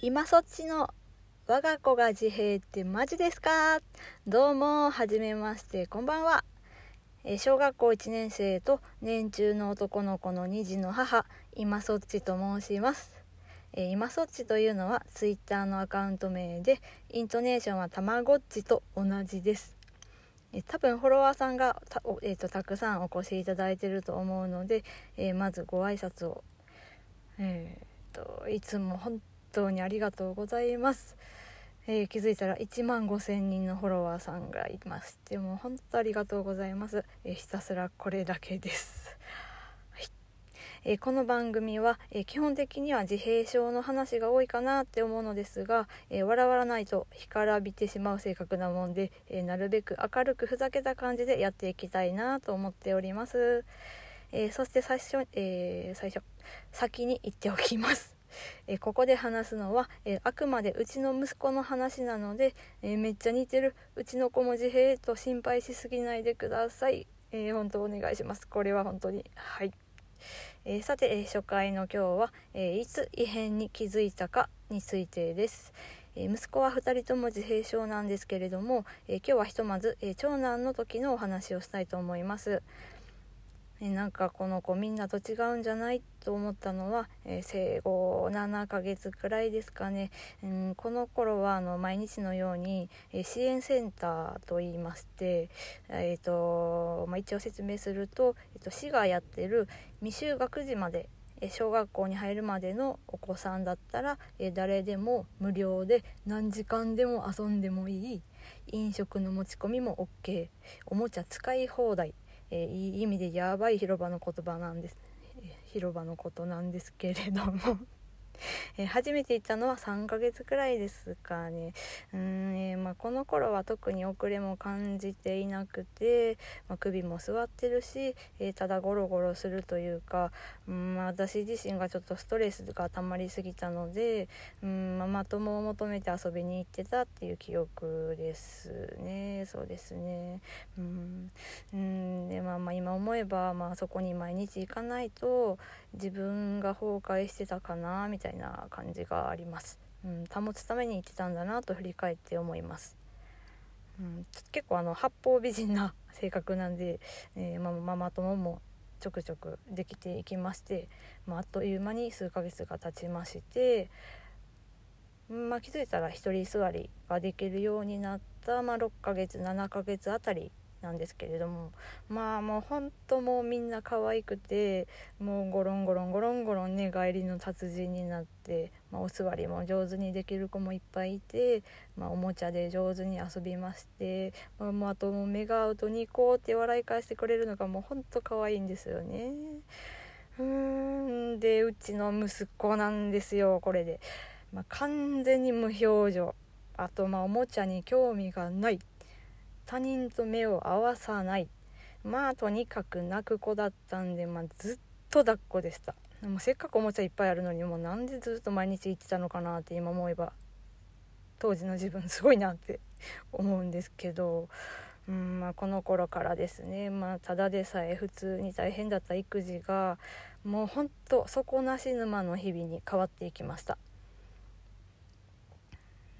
今そっちの我が子が自閉ってマジですか？どうもはじめましてこんばんは。え小学校1年生と年中の男の子の2児の母今そっちと申します。え今そっちというのはツイッターのアカウント名でイントネーションはたまごっちと同じです。え多分フォロワーさんがた,、えーと、たくさんお越しいただいてると思うので、えー、まずご挨拶を、えーと、いつも本当にありがとうございます、えー、気づいたら1万5000人のフォロワーさんがいましてもう本当ありがとうございます、えひたすらこれだけです。えー、この番組は、えー、基本的には自閉症の話が多いかなって思うのですが、えー、笑わないと干からびてしまう性格なもんで、えなるべく明るくふざけた感じでやっていきたいなと思っております、えそして最初,、え最初先に言っておきます。えここで話すのは、えあくまでうちの息子の話なので、えめっちゃ似てる。うちの子も自閉と心配しすぎないでください、え本当お願いします。これは本当に。はい。え、さて、え、初回の今日は、え、いつ異変に気づいたかについてです、息子は2人とも自閉症なんですけれども、え今日はひとまず、え長男の時のお話をしたいと思います。えなんかこの子みんなと違うんじゃないと思ったのは、えー、生後7ヶ月くらいですかね、うん、この頃はあの毎日のように、えー、支援センターといいまして、えーとまあ、一応説明すると、えーと、市がやってる未就学児まで小学校に入るまでのお子さんだったら、え誰でも無料で何時間でも遊んでもいい。飲食の持ち込みも OK おもちゃ使い放題。えー、いい意味でやばい広場の言葉なんです。広場のことなんですけれども。えー、初めて行ったのは3ヶ月くらいですかね。うん、えー、まあ、この頃は特に遅れも感じていなくて、まあ、首も座ってるし、えー、ただゴロゴロするというか、うんまあ、私自身がちょっとストレスが溜まりすぎたので、うんママ友を求めて遊びに行ってたっていう記憶ですね。そうですね。うんうんでまあまあ今思えば、まあそこに毎日行かないと自分が崩壊してたかなみたいな。感じがあります、うん、保つために行ってたんだなと振り返って思います、うん、結構あの八方美人な性格なんで、えー、まママ友もちょくちょくできていきまして、まあ、あっという間に数ヶ月が経ちまして、まあ、気づいたら一人座りができるようになった、まあ、6ヶ月7ヶ月あたりなんですけれどもまあもうほんともうみんな可愛くてもうゴロンゴロンゴロンゴロン寝返りの達人になって、まあ、お座りも上手にできる子もいっぱいいて、まあ、おもちゃで上手に遊びまして、まあ、もうあともう目が合うとニコって笑い返してくれるのがもうほんと可愛いんですよね。うーんでうちの息子なんですよこれで、まあ、完全に無表情。あとまあおもちゃに興味がない。他人と目を合わさない。まあとにかく泣く子だったんで、まあ、ずっと抱っこでした。でもせっかくおもちゃいっぱいあるのにもうなんでずっと毎日行ってたのかなって今思えば当時の自分すごいなって 思うんですけど、うんまあ、この頃からですね、まあ、ただでさえ普通に大変だった育児がもうほんと底なし沼の日々に変わっていきました。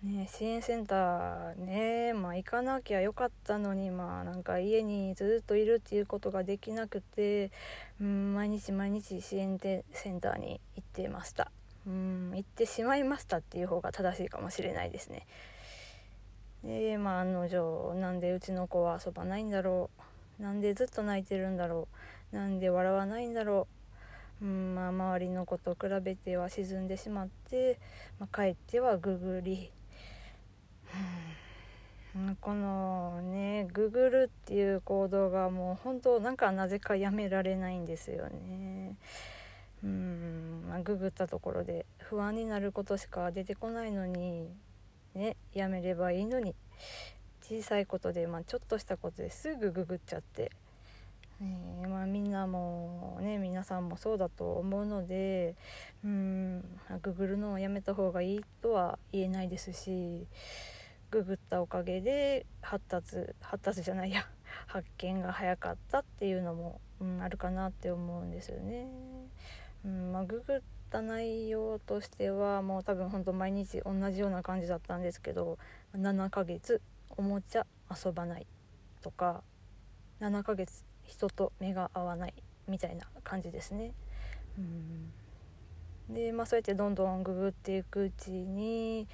ね、支援センターね、行かなきゃよかったのに、まあ、なんか家にずっといるっていうことができなくて、うん、毎日毎日支援センターに行ってました、うん、行ってしまいましたっていう方が正しいかもしれないですね。でまあ案の定なんでうちの子は遊ばないんだろう？なんでずっと泣いてるんだろう？なんで笑わないんだろう？うんまあ、周りの子と比べては沈んでしまって、まあ、帰ってはググり。このねググるっていう行動がもう本当なんかなぜかやめられないんですよね。うん、まあ、ググったところで不安になることしか出てこないのにねやめればいいのに小さいことで、まあ、ちょっとしたことですぐググっちゃって、えー、まあ、みんなもね皆さんもそうだと思うのでうんググるのをやめた方がいいとは言えないですし。ググったおかげで発達発達じゃないや 発見が早かったっていうのも、うん、あるかなって思うんですよね。うんまあ、ググった内容としてはもう多分ほんと毎日同じような感じだったんですけど7ヶ月おもちゃ遊ばないとか7ヶ月人と目が合わないみたいな感じですね。うんでまあそうやってどんどんググっていくうちに、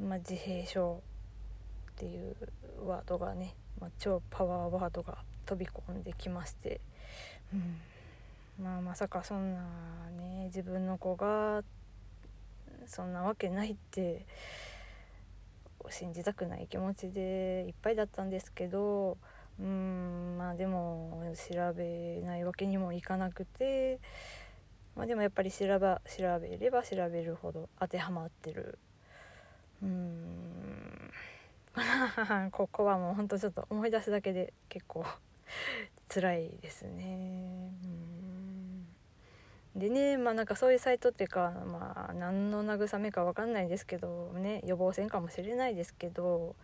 まあ、自閉症っていうワードがね、まあ、超パワーワードが飛び込んできまして、うん、まあまさかそんなね自分の子がそんなわけないって信じたくない気持ちでいっぱいだったんですけどうんまあでも調べないわけにもいかなくてまあでもやっぱり調べ調べれば調べるほど当てはまってるうーん。ここはもうほんとちょっと思い出すだけで結構 辛いですね。でねまあなんかそういうサイトっていうかまあ何の慰めか分かんないですけどね予防線かもしれないですけど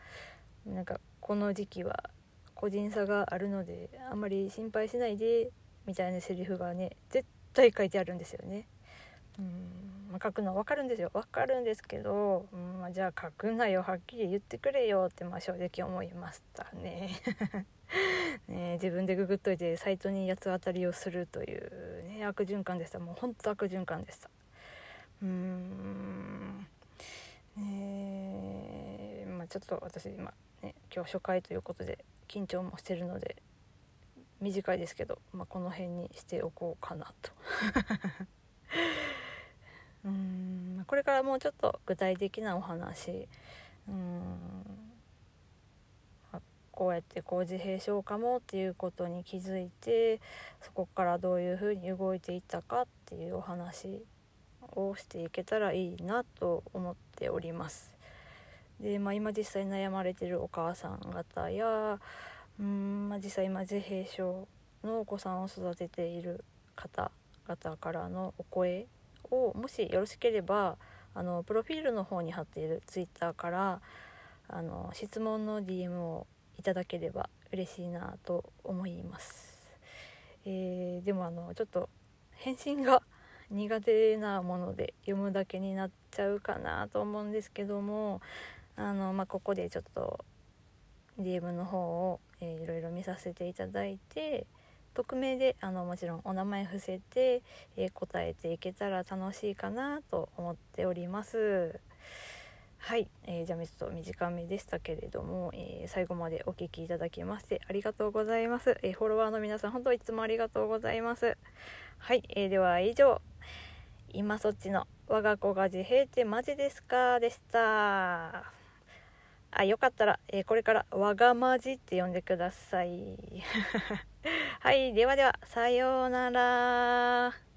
なんかこの時期は個人差があるのであんまり心配しないでみたいなセリフがね絶対書いてあるんですよね。うん。まあ、書くの分かるんですよ。分かるんですけど、うんまあ、じゃあ書くなよ。はっきり言ってくれよってまあ正直思いましたね。ね自分でググっといてサイトに八つ当たりをするという、ね、悪循環でした。もうほんと悪循環でした。うーん。ねまあちょっと私今ね今日初回ということで緊張もしてるので短いですけど、まあ、この辺にしておこうかなと。うんこれからもうちょっと具体的なお話うんこうやってこう自閉症かもっていうことに気づいてそこからどういうふうに動いていったかっていうお話をしていけたらいいなと思っております。で、まあ、今実際悩まれてるお母さん方やうん、まあ、実際今自閉症のお子さんを育てている方々からのお声をもしよろしければあのプロフィールの方に貼っている twitter からあの質問の DM をいただければ嬉しいなと思います、えー、でもあのちょっと返信が苦手なもので読むだけになっちゃうかなと思うんですけどもあの、まあ、ここでちょっと DM の方を、えー、いろいろ見させていただいて匿名であのもちろんお名前伏せて、えー、答えていけたら楽しいかなと思っております。はい、えー、じゃあちょっと短めでしたけれども、えー、最後までお聴きいただきましてありがとうございます、えー、フォロワーの皆さん本当いつもありがとうございます。はい、えー、では以上。今そっちの我が子が自閉ってマジですか？でした。あよかったら、えこれからわがまじって呼んでください。はいではではさようなら。